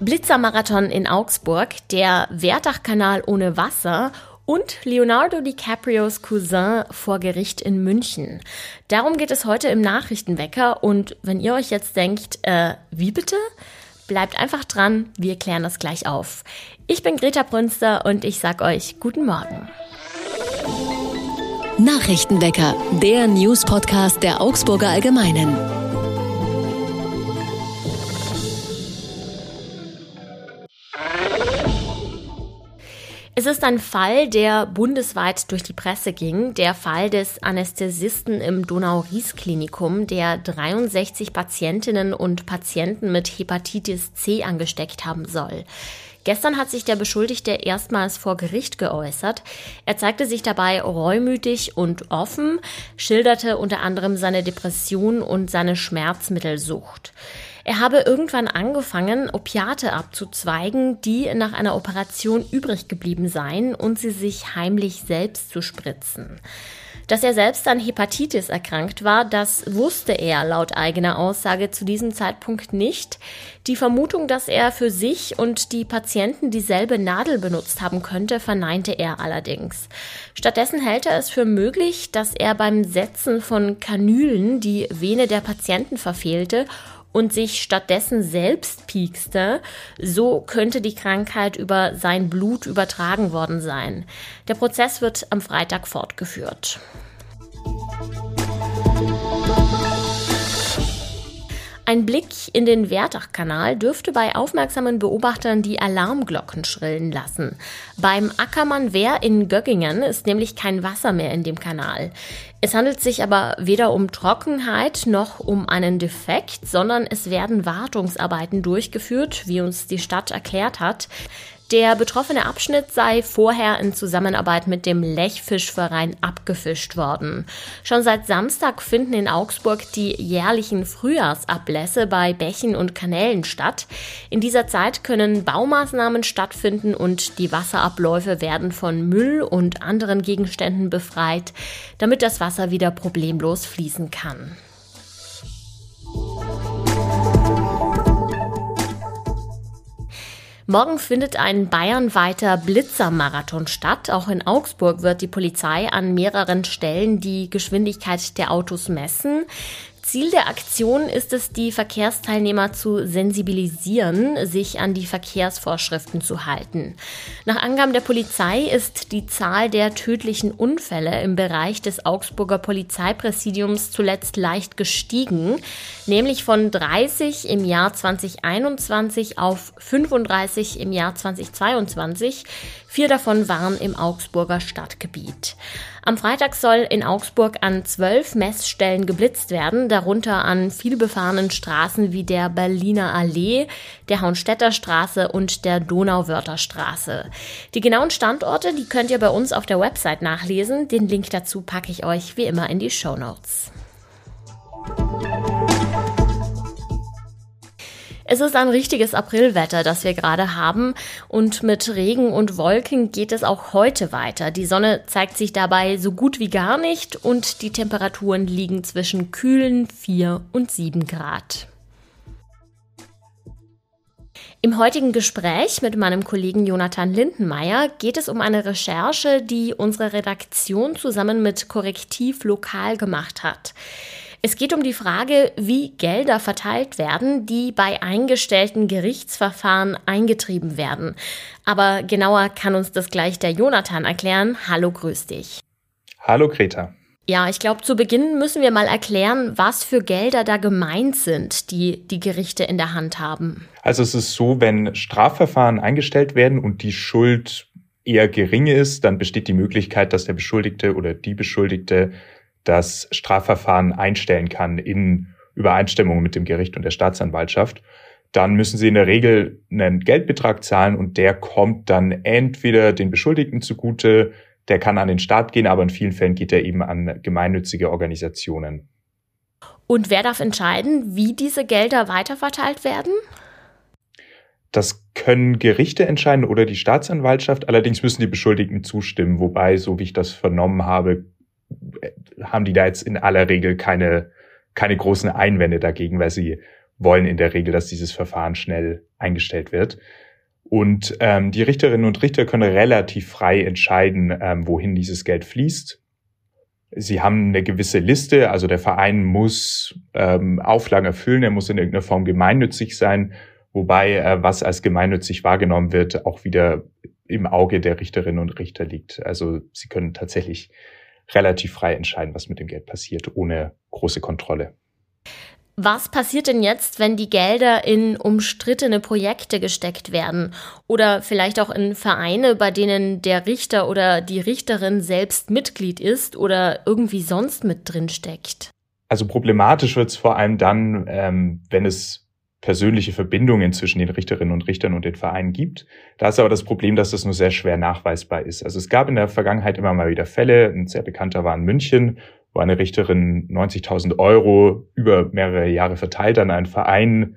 Blitzermarathon in Augsburg, der Werdachkanal ohne Wasser und Leonardo DiCaprios Cousin vor Gericht in München. Darum geht es heute im Nachrichtenwecker und wenn ihr euch jetzt denkt, äh, wie bitte? Bleibt einfach dran, wir klären das gleich auf. Ich bin Greta Brünster und ich sag euch guten Morgen. Nachrichtenwecker, der News-Podcast der Augsburger Allgemeinen. Es ist ein Fall, der bundesweit durch die Presse ging. Der Fall des Anästhesisten im Donau-Ries-Klinikum, der 63 Patientinnen und Patienten mit Hepatitis C angesteckt haben soll. Gestern hat sich der Beschuldigte erstmals vor Gericht geäußert. Er zeigte sich dabei reumütig und offen, schilderte unter anderem seine Depression und seine Schmerzmittelsucht. Er habe irgendwann angefangen, Opiate abzuzweigen, die nach einer Operation übrig geblieben seien und sie sich heimlich selbst zu spritzen. Dass er selbst an Hepatitis erkrankt war, das wusste er laut eigener Aussage zu diesem Zeitpunkt nicht. Die Vermutung, dass er für sich und die Patienten dieselbe Nadel benutzt haben könnte, verneinte er allerdings. Stattdessen hält er es für möglich, dass er beim Setzen von Kanülen die Vene der Patienten verfehlte und sich stattdessen selbst piekste, so könnte die Krankheit über sein Blut übertragen worden sein. Der Prozess wird am Freitag fortgeführt. Ein Blick in den Werdachkanal dürfte bei aufmerksamen Beobachtern die Alarmglocken schrillen lassen. Beim Ackermann Wehr in Göggingen ist nämlich kein Wasser mehr in dem Kanal. Es handelt sich aber weder um Trockenheit noch um einen Defekt, sondern es werden Wartungsarbeiten durchgeführt, wie uns die Stadt erklärt hat. Der betroffene Abschnitt sei vorher in Zusammenarbeit mit dem Lechfischverein abgefischt worden. Schon seit Samstag finden in Augsburg die jährlichen Frühjahrsablässe bei Bächen und Kanälen statt. In dieser Zeit können Baumaßnahmen stattfinden und die Wasserabläufe werden von Müll und anderen Gegenständen befreit, damit das Wasser wieder problemlos fließen kann. Morgen findet ein bayernweiter Blitzermarathon statt. Auch in Augsburg wird die Polizei an mehreren Stellen die Geschwindigkeit der Autos messen. Ziel der Aktion ist es, die Verkehrsteilnehmer zu sensibilisieren, sich an die Verkehrsvorschriften zu halten. Nach Angaben der Polizei ist die Zahl der tödlichen Unfälle im Bereich des Augsburger Polizeipräsidiums zuletzt leicht gestiegen, nämlich von 30 im Jahr 2021 auf 35 im Jahr 2022. Vier davon waren im Augsburger Stadtgebiet. Am Freitag soll in Augsburg an zwölf Messstellen geblitzt werden, darunter an vielbefahrenen Straßen wie der Berliner Allee, der Haunstädter Straße und der Donauwörther Straße. Die genauen Standorte, die könnt ihr bei uns auf der Website nachlesen. Den Link dazu packe ich euch wie immer in die Show Notes. Es ist ein richtiges Aprilwetter, das wir gerade haben und mit Regen und Wolken geht es auch heute weiter. Die Sonne zeigt sich dabei so gut wie gar nicht und die Temperaturen liegen zwischen kühlen 4 und 7 Grad. Im heutigen Gespräch mit meinem Kollegen Jonathan Lindenmeier geht es um eine Recherche, die unsere Redaktion zusammen mit Korrektiv lokal gemacht hat. Es geht um die Frage, wie Gelder verteilt werden, die bei eingestellten Gerichtsverfahren eingetrieben werden. Aber genauer kann uns das gleich der Jonathan erklären. Hallo, grüß dich. Hallo, Greta. Ja, ich glaube, zu Beginn müssen wir mal erklären, was für Gelder da gemeint sind, die die Gerichte in der Hand haben. Also es ist so, wenn Strafverfahren eingestellt werden und die Schuld eher gering ist, dann besteht die Möglichkeit, dass der Beschuldigte oder die Beschuldigte das Strafverfahren einstellen kann in Übereinstimmung mit dem Gericht und der Staatsanwaltschaft, dann müssen sie in der Regel einen Geldbetrag zahlen und der kommt dann entweder den Beschuldigten zugute, der kann an den Staat gehen, aber in vielen Fällen geht er eben an gemeinnützige Organisationen. Und wer darf entscheiden, wie diese Gelder weiterverteilt werden? Das können Gerichte entscheiden oder die Staatsanwaltschaft. Allerdings müssen die Beschuldigten zustimmen, wobei, so wie ich das vernommen habe, haben die da jetzt in aller Regel keine, keine großen Einwände dagegen, weil sie wollen in der Regel, dass dieses Verfahren schnell eingestellt wird. Und ähm, die Richterinnen und Richter können relativ frei entscheiden, ähm, wohin dieses Geld fließt. Sie haben eine gewisse Liste, also der Verein muss ähm, Auflagen erfüllen, er muss in irgendeiner Form gemeinnützig sein, wobei äh, was als gemeinnützig wahrgenommen wird, auch wieder im Auge der Richterinnen und Richter liegt. Also sie können tatsächlich relativ frei entscheiden, was mit dem Geld passiert, ohne große Kontrolle. Was passiert denn jetzt, wenn die Gelder in umstrittene Projekte gesteckt werden oder vielleicht auch in Vereine, bei denen der Richter oder die Richterin selbst Mitglied ist oder irgendwie sonst mit drin steckt? Also problematisch wird es vor allem dann, ähm, wenn es persönliche Verbindungen zwischen den Richterinnen und Richtern und den Vereinen gibt. Da ist aber das Problem, dass das nur sehr schwer nachweisbar ist. Also es gab in der Vergangenheit immer mal wieder Fälle, ein sehr bekannter war in München, wo eine Richterin 90.000 Euro über mehrere Jahre verteilt an einen Verein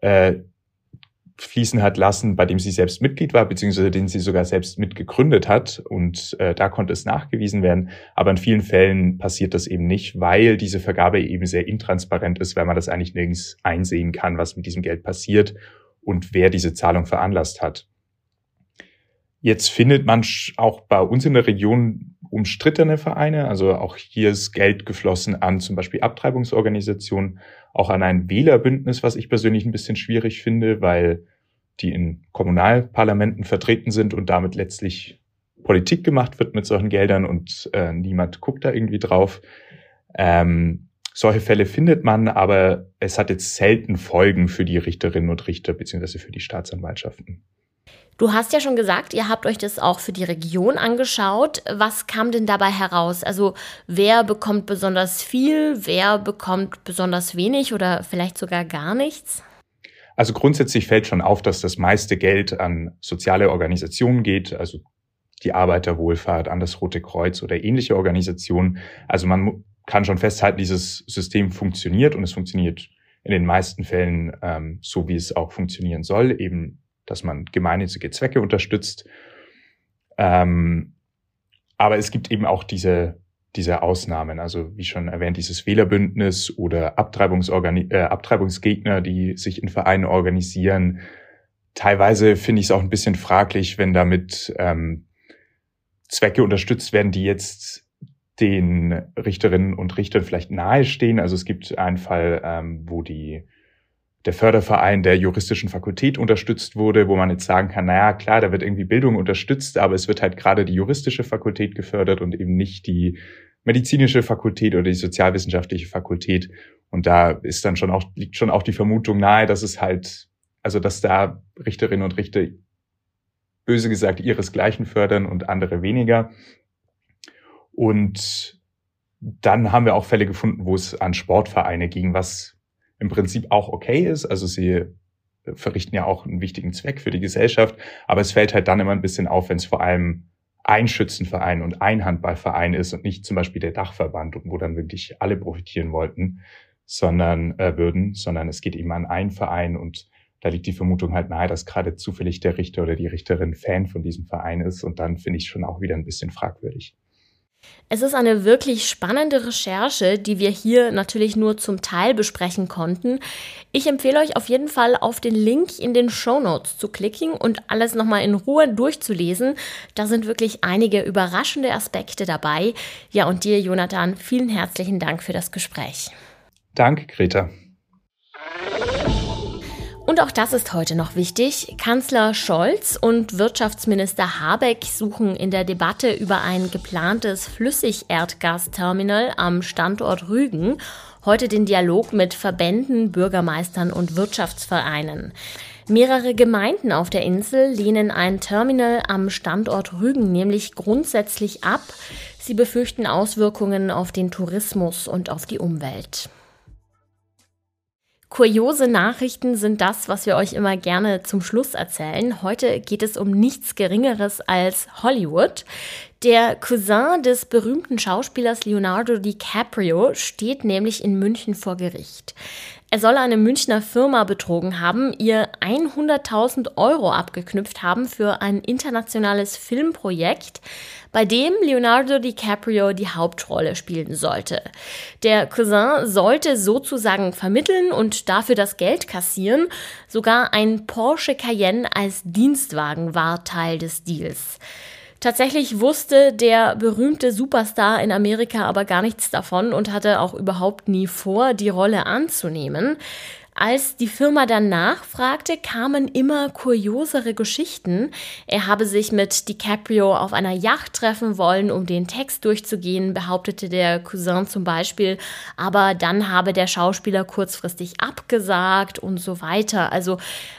äh, fließen hat lassen, bei dem sie selbst Mitglied war, beziehungsweise den sie sogar selbst mitgegründet hat. Und äh, da konnte es nachgewiesen werden. Aber in vielen Fällen passiert das eben nicht, weil diese Vergabe eben sehr intransparent ist, weil man das eigentlich nirgends einsehen kann, was mit diesem Geld passiert und wer diese Zahlung veranlasst hat. Jetzt findet man auch bei uns in der Region umstrittene Vereine. Also auch hier ist Geld geflossen an zum Beispiel Abtreibungsorganisationen, auch an ein Wählerbündnis, was ich persönlich ein bisschen schwierig finde, weil die in Kommunalparlamenten vertreten sind und damit letztlich Politik gemacht wird mit solchen Geldern und äh, niemand guckt da irgendwie drauf. Ähm, solche Fälle findet man, aber es hat jetzt selten Folgen für die Richterinnen und Richter beziehungsweise für die Staatsanwaltschaften. Du hast ja schon gesagt, ihr habt euch das auch für die Region angeschaut. Was kam denn dabei heraus? Also wer bekommt besonders viel, wer bekommt besonders wenig oder vielleicht sogar gar nichts? Also grundsätzlich fällt schon auf, dass das meiste Geld an soziale Organisationen geht, also die Arbeiterwohlfahrt, an das Rote Kreuz oder ähnliche Organisationen. Also man kann schon festhalten, dieses System funktioniert und es funktioniert in den meisten Fällen ähm, so, wie es auch funktionieren soll, eben dass man gemeinnützige Zwecke unterstützt. Ähm, aber es gibt eben auch diese, diese Ausnahmen, also wie schon erwähnt, dieses Wählerbündnis oder Abtreibungsorgani äh, Abtreibungsgegner, die sich in Vereinen organisieren. Teilweise finde ich es auch ein bisschen fraglich, wenn damit ähm, Zwecke unterstützt werden, die jetzt den Richterinnen und Richtern vielleicht nahestehen. Also es gibt einen Fall, ähm, wo die der Förderverein der juristischen Fakultät unterstützt wurde, wo man jetzt sagen kann, naja, klar, da wird irgendwie Bildung unterstützt, aber es wird halt gerade die juristische Fakultät gefördert und eben nicht die medizinische Fakultät oder die sozialwissenschaftliche Fakultät. Und da ist dann schon auch, liegt schon auch die Vermutung nahe, dass es halt, also dass da Richterinnen und Richter böse gesagt ihresgleichen fördern und andere weniger. Und dann haben wir auch Fälle gefunden, wo es an Sportvereine ging, was im Prinzip auch okay ist. Also sie verrichten ja auch einen wichtigen Zweck für die Gesellschaft. Aber es fällt halt dann immer ein bisschen auf, wenn es vor allem ein Schützenverein und ein Handballverein ist und nicht zum Beispiel der Dachverband, wo dann wirklich alle profitieren wollten, sondern äh, würden, sondern es geht eben an einen Verein und da liegt die Vermutung halt nahe, dass gerade zufällig der Richter oder die Richterin Fan von diesem Verein ist und dann finde ich schon auch wieder ein bisschen fragwürdig. Es ist eine wirklich spannende Recherche, die wir hier natürlich nur zum Teil besprechen konnten. Ich empfehle euch auf jeden Fall auf den Link in den Show Notes zu klicken und alles nochmal in Ruhe durchzulesen. Da sind wirklich einige überraschende Aspekte dabei. Ja, und dir, Jonathan, vielen herzlichen Dank für das Gespräch. Danke, Greta. Und auch das ist heute noch wichtig. Kanzler Scholz und Wirtschaftsminister Habeck suchen in der Debatte über ein geplantes Flüssigerdgasterminal am Standort Rügen heute den Dialog mit Verbänden, Bürgermeistern und Wirtschaftsvereinen. Mehrere Gemeinden auf der Insel lehnen ein Terminal am Standort Rügen nämlich grundsätzlich ab. Sie befürchten Auswirkungen auf den Tourismus und auf die Umwelt. Kuriose Nachrichten sind das, was wir euch immer gerne zum Schluss erzählen. Heute geht es um nichts Geringeres als Hollywood. Der Cousin des berühmten Schauspielers Leonardo DiCaprio steht nämlich in München vor Gericht. Er soll eine Münchner Firma betrogen haben, ihr 100.000 Euro abgeknüpft haben für ein internationales Filmprojekt, bei dem Leonardo DiCaprio die Hauptrolle spielen sollte. Der Cousin sollte sozusagen vermitteln und dafür das Geld kassieren. Sogar ein Porsche Cayenne als Dienstwagen war Teil des Deals. Tatsächlich wusste der berühmte Superstar in Amerika aber gar nichts davon und hatte auch überhaupt nie vor, die Rolle anzunehmen. Als die Firma dann nachfragte, kamen immer kuriosere Geschichten. Er habe sich mit DiCaprio auf einer Yacht treffen wollen, um den Text durchzugehen, behauptete der Cousin zum Beispiel. Aber dann habe der Schauspieler kurzfristig abgesagt und so weiter. Also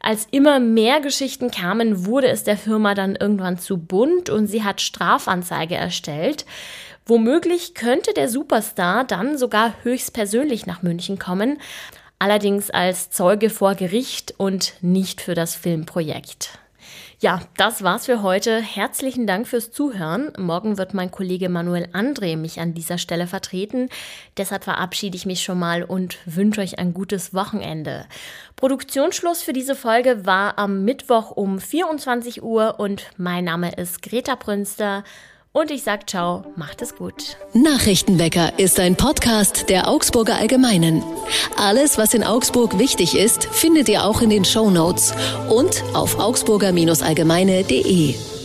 als immer mehr Geschichten kamen, wurde es der Firma dann irgendwann zu bunt und sie hat Strafanzeige erstellt. Womöglich könnte der Superstar dann sogar höchstpersönlich nach München kommen allerdings als Zeuge vor Gericht und nicht für das Filmprojekt. Ja, das war's für heute. Herzlichen Dank fürs Zuhören. Morgen wird mein Kollege Manuel André mich an dieser Stelle vertreten. Deshalb verabschiede ich mich schon mal und wünsche euch ein gutes Wochenende. Produktionsschluss für diese Folge war am Mittwoch um 24 Uhr und mein Name ist Greta Brünster. Und ich sag ciao, macht es gut. Nachrichtenwecker ist ein Podcast der Augsburger Allgemeinen. Alles, was in Augsburg wichtig ist, findet ihr auch in den Show Notes und auf augsburger-allgemeine.de.